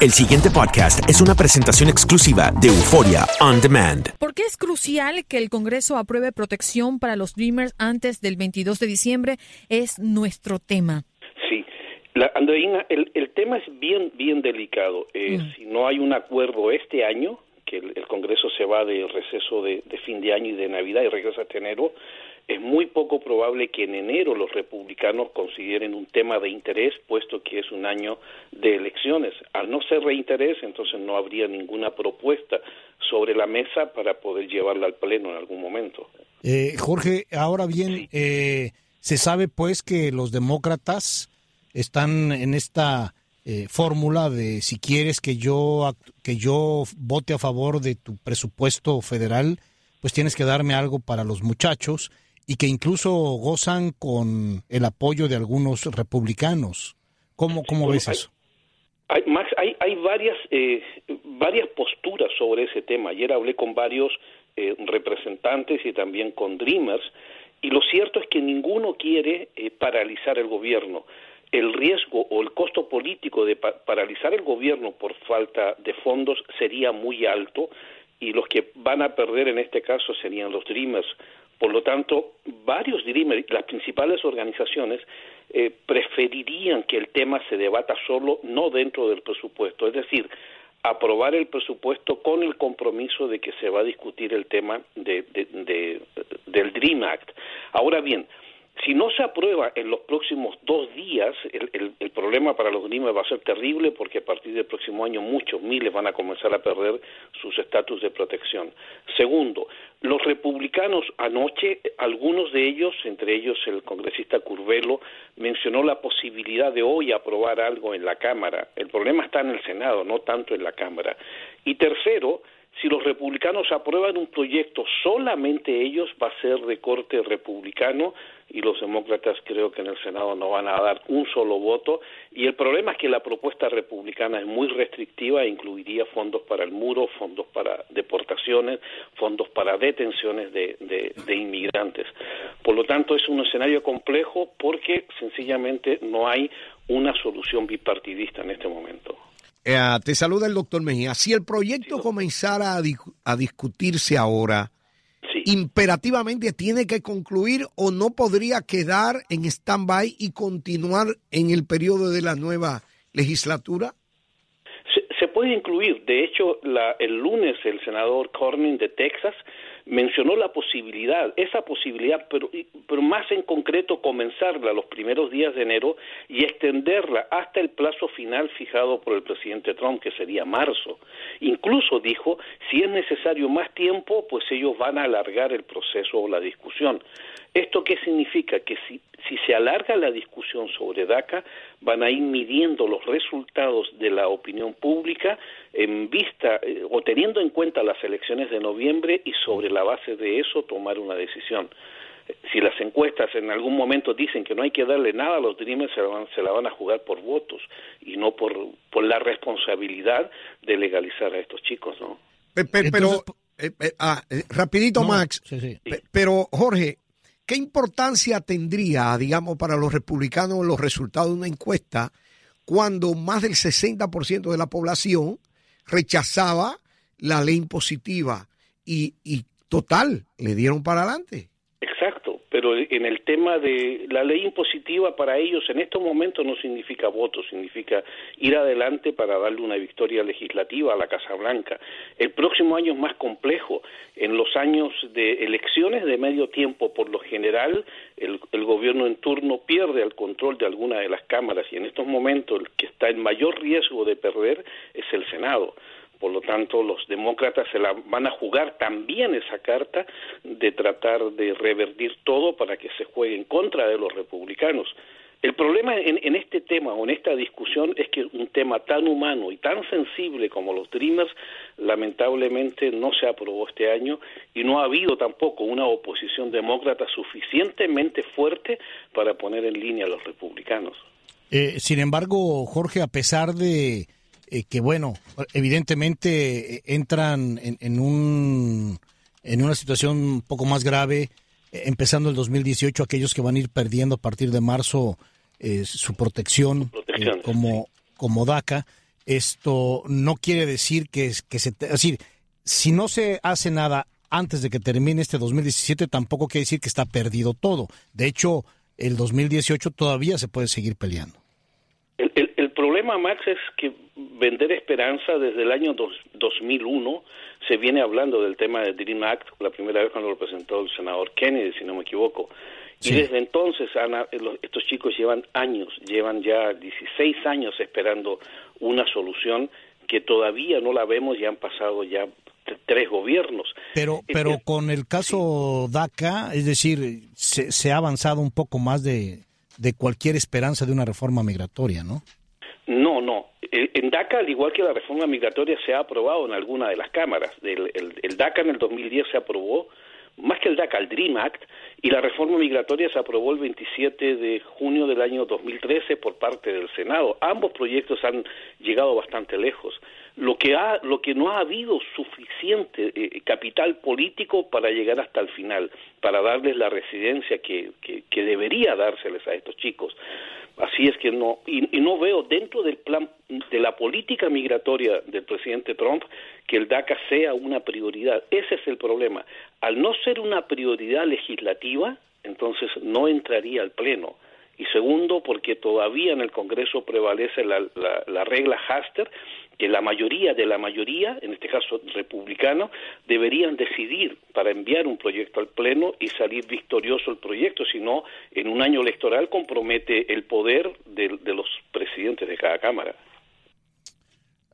El siguiente podcast es una presentación exclusiva de Euforia On Demand. ¿Por qué es crucial que el Congreso apruebe protección para los Dreamers antes del 22 de diciembre? Es nuestro tema. Sí, la, Andreina, el, tema es bien, bien delicado. Eh, mm. Si no hay un acuerdo este año, que el, Congreso se va de receso de, de, fin de año y de Navidad y regresa hasta enero, es muy poco probable que en enero los republicanos consideren un tema de interés, puesto que es un año de elecciones. Al no ser de interés, entonces no habría ninguna propuesta sobre la mesa para poder llevarla al Pleno en algún momento. Eh, Jorge, ahora bien, eh, se sabe pues que los demócratas están en esta eh, fórmula de si quieres que yo, que yo vote a favor de tu presupuesto federal, pues tienes que darme algo para los muchachos y que incluso gozan con el apoyo de algunos republicanos. ¿Cómo, cómo ves eso? Hay, Max, hay, hay varias, eh, varias posturas sobre ese tema. Ayer hablé con varios eh, representantes y también con Dreamers, y lo cierto es que ninguno quiere eh, paralizar el gobierno. El riesgo o el costo político de paralizar el gobierno por falta de fondos sería muy alto y los que van a perder en este caso serían los Dreamers por lo tanto, varios Dreamers, las principales organizaciones, eh, preferirían que el tema se debata solo, no dentro del presupuesto. Es decir, aprobar el presupuesto con el compromiso de que se va a discutir el tema de, del Dream Act. Ahora bien, si no se aprueba en los próximos dos días, el, el, problema para los Dreamers va a ser terrible porque a partir del próximo año muchos miles van a comenzar a perder sus estatus de protección. Segundo, los republicanos anoche, algunos de ellos, entre ellos el congresista Curvelo, mencionó la posibilidad de hoy aprobar algo en la Cámara. El problema está en el Senado, no tanto en la Cámara. Y tercero, si los republicanos aprueban un proyecto, solamente ellos va a ser de corte republicano y los demócratas creo que en el Senado no van a dar un solo voto. Y el problema es que la propuesta republicana es muy restrictiva e incluiría fondos para el muro, fondos para deportaciones, fondos para detenciones de, de inmigrantes. Por lo tanto, es un escenario complejo porque sencillamente no hay una solución bipartidista en este momento. Eh, te saluda el doctor Mejía. Si el proyecto comenzara a, discutirse ahora, imperativamente tiene que concluir o no podría quedar en stand-by y continuar en el periodo de la nueva legislatura? Se, puede incluir. De hecho, el lunes el senador Cornyn de Texas mencionó la posibilidad, esa posibilidad, pero, pero más en concreto comenzarla los primeros días de enero y extenderla hasta el plazo final fijado por el presidente Trump, que sería marzo. Incluso dijo, si es necesario más tiempo, pues ellos van a alargar el proceso o la discusión. ¿Esto qué significa? Que si, si se alarga la discusión sobre DACA, van a ir midiendo los resultados de la opinión pública en vista eh, o teniendo en cuenta las elecciones de noviembre y sobre la base de eso tomar una decisión. Si las encuestas en algún momento dicen que no hay que darle nada a los Dreamers, se la van, se la van a jugar por votos y no por, por la responsabilidad de legalizar a estos chicos, ¿no? Pero, eh, eh, ah, rapidito, Max. Pero, Jorge, ¿qué importancia tendría, digamos, para los republicanos los resultados de una encuesta cuando más del 60% de la población rechazaba la ley impositiva y, y total, le dieron para adelante. En el tema de la ley impositiva para ellos en estos momentos no significa voto, significa ir adelante para darle una victoria legislativa a la Casa Blanca. El próximo año es más complejo. En los años de elecciones de medio tiempo, por lo general, el, el gobierno en turno pierde el control de alguna de las cámaras y en estos momentos el que está en mayor riesgo de perder es el Senado. Por lo tanto, los demócratas se la van a jugar también esa carta de tratar de revertir todo para que se juegue en contra de los republicanos. El problema en, este tema o en esta discusión es que un tema tan humano y tan sensible como los Dreamers lamentablemente no se aprobó este año y no ha habido tampoco una oposición demócrata suficientemente fuerte para poner en línea a los republicanos. Eh, sin embargo, Jorge, a pesar de eh, que bueno, evidentemente eh, entran en, un, en una situación un poco más grave, eh, empezando el 2018, aquellos que van a ir perdiendo a partir de marzo su protección, como, como DACA. esto no quiere decir que, que se... Es decir, si no se hace nada antes de que termine este 2017, tampoco quiere decir que está perdido todo. De hecho, el 2018 todavía se puede seguir peleando. El, el, problema, Max, es que vender esperanza desde el año 2001 se viene hablando del tema del Dream Act, la primera vez cuando lo presentó el senador Kennedy, si no me equivoco. Y desde entonces, Ana, estos chicos llevan años, llevan ya 16 años esperando una solución que todavía no la vemos y han pasado ya tres gobiernos. Pero, pero con el caso DACA, es decir, se, se, ha avanzado un poco más de, de cualquier esperanza de una reforma migratoria, ¿no? No, no. En DACA, al igual que la reforma migratoria, se ha aprobado en alguna de las cámaras. El, el DACA en el 2010 se aprobó, más que el DACA, el DREAM Act, y la reforma migratoria se aprobó el 27 de junio del año 2013 por parte del Senado. Ambos proyectos han llegado bastante lejos. Lo que, ha, lo que no ha habido suficiente eh, capital político para llegar hasta el final, para darles la residencia que, que, debería dárseles a estos chicos. Así es que no, y, no veo dentro del plan de la política migratoria del presidente Trump que el DACA sea una prioridad. Ese es el problema. Al no ser una prioridad legislativa, entonces no entraría al Pleno. Y segundo, porque todavía en el Congreso prevalece la, la, la regla Haster, que la mayoría de la mayoría, en este caso republicano, deberían decidir para enviar un proyecto al Pleno y salir victorioso el proyecto, si no, en un año electoral compromete el poder de, los presidentes de cada Cámara.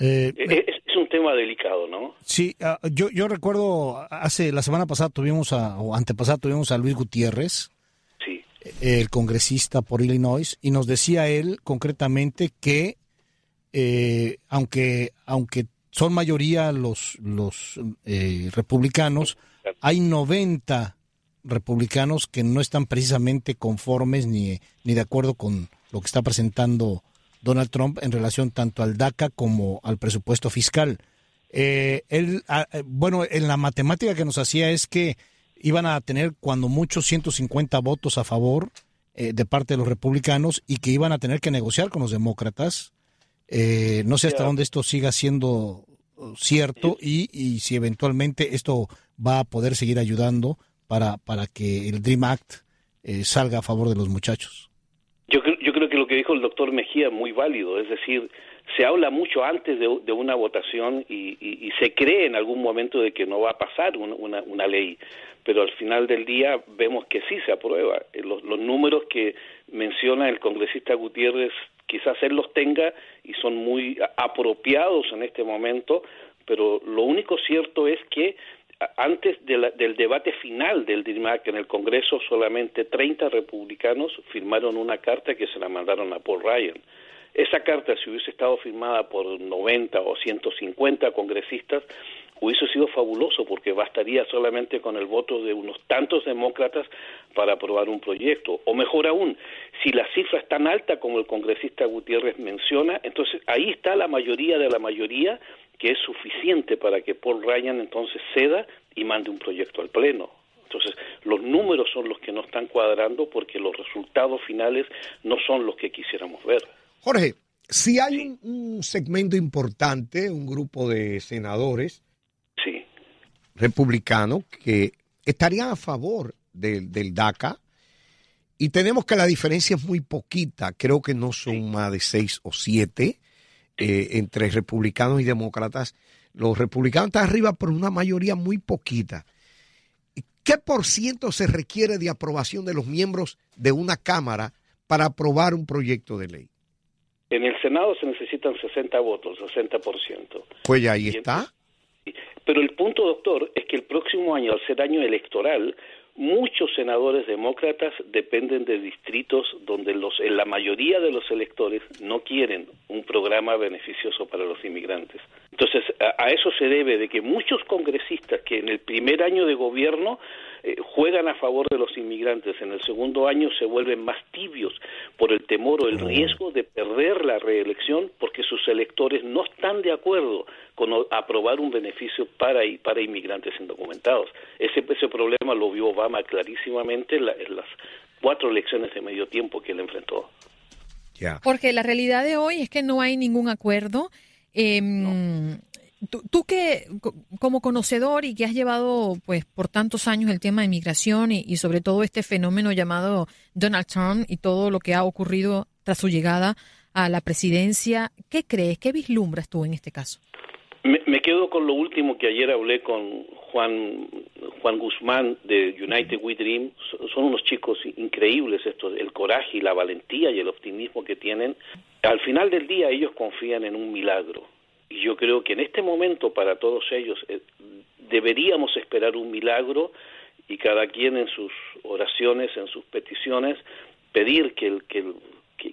Eh, es, un tema delicado, ¿no? Sí, ah, yo, yo recuerdo hace la semana pasada tuvimos a, o antepasada tuvimos a Luis Gutiérrez. El congresista por Illinois, y nos decía él concretamente que eh, aunque, aunque son mayoría los, los eh, republicanos, hay 90 republicanos que no están precisamente conformes ni, ni de acuerdo con lo que está presentando Donald Trump en relación tanto al DACA como al presupuesto fiscal. Eh, él, ah, bueno, en la matemática que nos hacía es que iban a tener cuando muchos 150 votos a favor de parte de los republicanos y que iban a tener que negociar con los demócratas. Eh, no sé hasta dónde esto siga siendo uh, cierto y, y, si eventualmente esto va a poder seguir ayudando para, para que el Dream Act eh, salga a favor de los muchachos. Yo, yo que lo que dijo el doctor Mejía es muy válido, es decir, se habla mucho antes de, una votación y, y, se cree en algún momento de que no va a pasar una, una, ley, pero al final del día vemos que sí se aprueba. Los, los números que menciona el congresista Gutiérrez quizás él los tenga y son muy apropiados en este momento, pero lo único cierto es que antes del debate final del DIRMAC en el Congreso, solamente 30 republicanos firmaron una carta que se la mandaron a Paul Ryan. Esa carta, si hubiese estado firmada por 90 o 150 congresistas, hubiese sido fabuloso porque bastaría solamente con el voto de unos tantos demócratas para aprobar un proyecto. O mejor aún, si la cifra es tan alta como el congresista Gutiérrez menciona, entonces ahí está la mayoría de la mayoría que es suficiente para que Paul Ryan entonces ceda y mande un proyecto al Pleno. Entonces, los números son los que no están cuadrando porque los resultados finales no son los que quisiéramos ver. Jorge, si hay un segmento importante, un grupo de senadores republicanos que estarían a favor del, DACA. Y tenemos que la diferencia es muy poquita, creo que no son más de seis o siete eh, entre republicanos y demócratas. Los republicanos están arriba por una mayoría muy poquita. ¿Qué por ciento se requiere de aprobación de los miembros de una Cámara para aprobar un proyecto de ley? En el Senado se necesitan 60 votos, 60%. Pues ya ahí está. Pero el punto, doctor, es que el próximo año, al ser año electoral, muchos senadores demócratas dependen de distritos donde los, la mayoría de los electores no quieren un programa beneficioso para los inmigrantes. Entonces, a, eso se debe de que muchos congresistas que en el primer año de gobierno eh, juegan a favor de los inmigrantes, en el segundo año se vuelven más tibios por el temor o el riesgo de perder la reelección porque sus electores no están de acuerdo con aprobar un beneficio para, para inmigrantes indocumentados. Ese, ese problema lo vio Obama clarísimamente en, las cuatro elecciones de medio tiempo que él enfrentó. Porque la realidad de hoy es que no hay ningún acuerdo Em, tú, que como conocedor y que has llevado pues por tantos años el tema de inmigración y, sobre todo este fenómeno llamado Donald Trump y todo lo que ha ocurrido tras su llegada a la presidencia, ¿qué crees? ¿Qué vislumbras tú en este caso? Me, quedo con lo último que ayer hablé con Juan Juan Guzmán de United We Dream. Son unos chicos increíbles estos, el coraje y la valentía y el optimismo que tienen. Al final del día ellos confían en un milagro y yo creo que en este momento para todos ellos eh, deberíamos esperar un milagro y cada quien en sus oraciones, en sus peticiones, pedir que, el, que,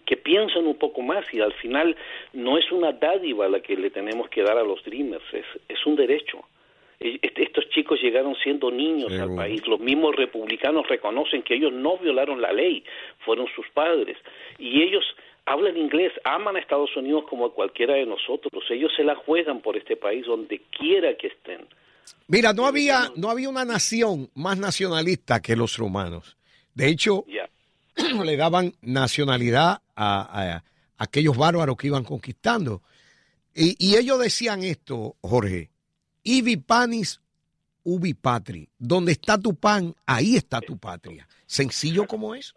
que, piensen un poco más y al final no es una dádiva la que le tenemos que dar a los Dreamers, es, es un derecho. E, estos chicos llegaron siendo niños al país. Los mismos republicanos reconocen que ellos no violaron la ley, fueron sus padres. Y ellos hablan inglés, aman a Estados Unidos como a cualquiera de nosotros. Ellos se la juegan por este país donde quiera que estén. Mira, no había, no había una nación más nacionalista que los romanos. De hecho, le daban nacionalidad a, aquellos bárbaros que iban conquistando. Y, y, ellos decían esto, Jorge, ibi panis ubi patri. Donde está tu pan, ahí está tu patria. Sencillo como eso.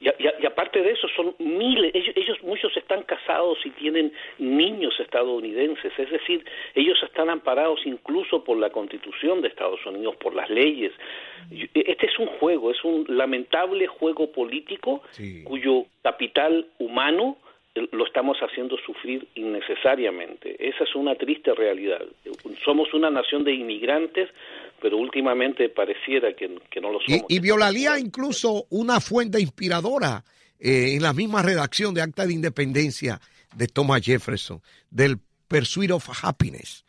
Y, aparte de eso, son miles, ellos, muchos están casados y tienen niños estadounidenses, es decir, ellos están amparados incluso por la constitución de Estados Unidos, por las leyes. Este es un juego, es un lamentable juego político cuyo capital humano lo estamos haciendo sufrir innecesariamente. Esa es una triste realidad. Somos una nación de inmigrantes, pero últimamente pareciera que, no lo somos. Y, violaría incluso una fuente inspiradora eh, en la misma redacción de Acta de Independencia de Thomas Jefferson, del Pursuit of Happiness.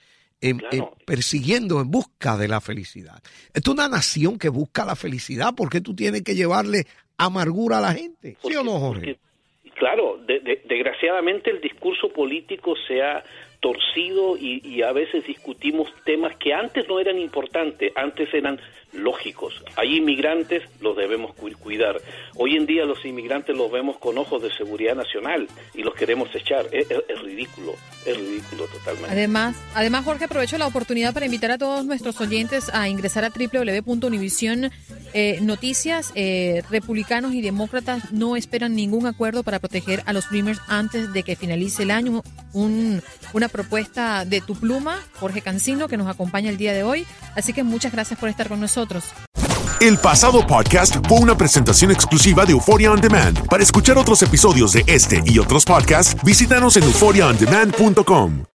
persiguiendo en busca de la felicidad. Es una nación que busca la felicidad. ¿Por qué tú tienes que llevarle amargura a la gente? ¿Sí o no, Jorge? Claro, desgraciadamente el discurso político se ha torcido y, a veces discutimos temas que antes no eran importantes, antes eran lógicos. Hay inmigrantes, los debemos cuidar. Hoy en día los inmigrantes los vemos con ojos de seguridad nacional y los queremos echar. Es, ridículo, es ridículo totalmente. Además, además, Jorge, aprovecho la oportunidad para invitar a todos nuestros oyentes a ingresar a www.univision eh, Noticias. Eh, republicanos y demócratas no esperan ningún acuerdo para proteger a los Dreamers antes de que finalice el año. Un, una propuesta de tu pluma, Jorge Cancino, que nos acompaña el día de hoy. Así que muchas gracias por estar con nosotros. El pasado podcast fue una presentación exclusiva de Euphoria On Demand. Para escuchar otros episodios de este y otros podcasts, visítanos en euphoriaondemand.com.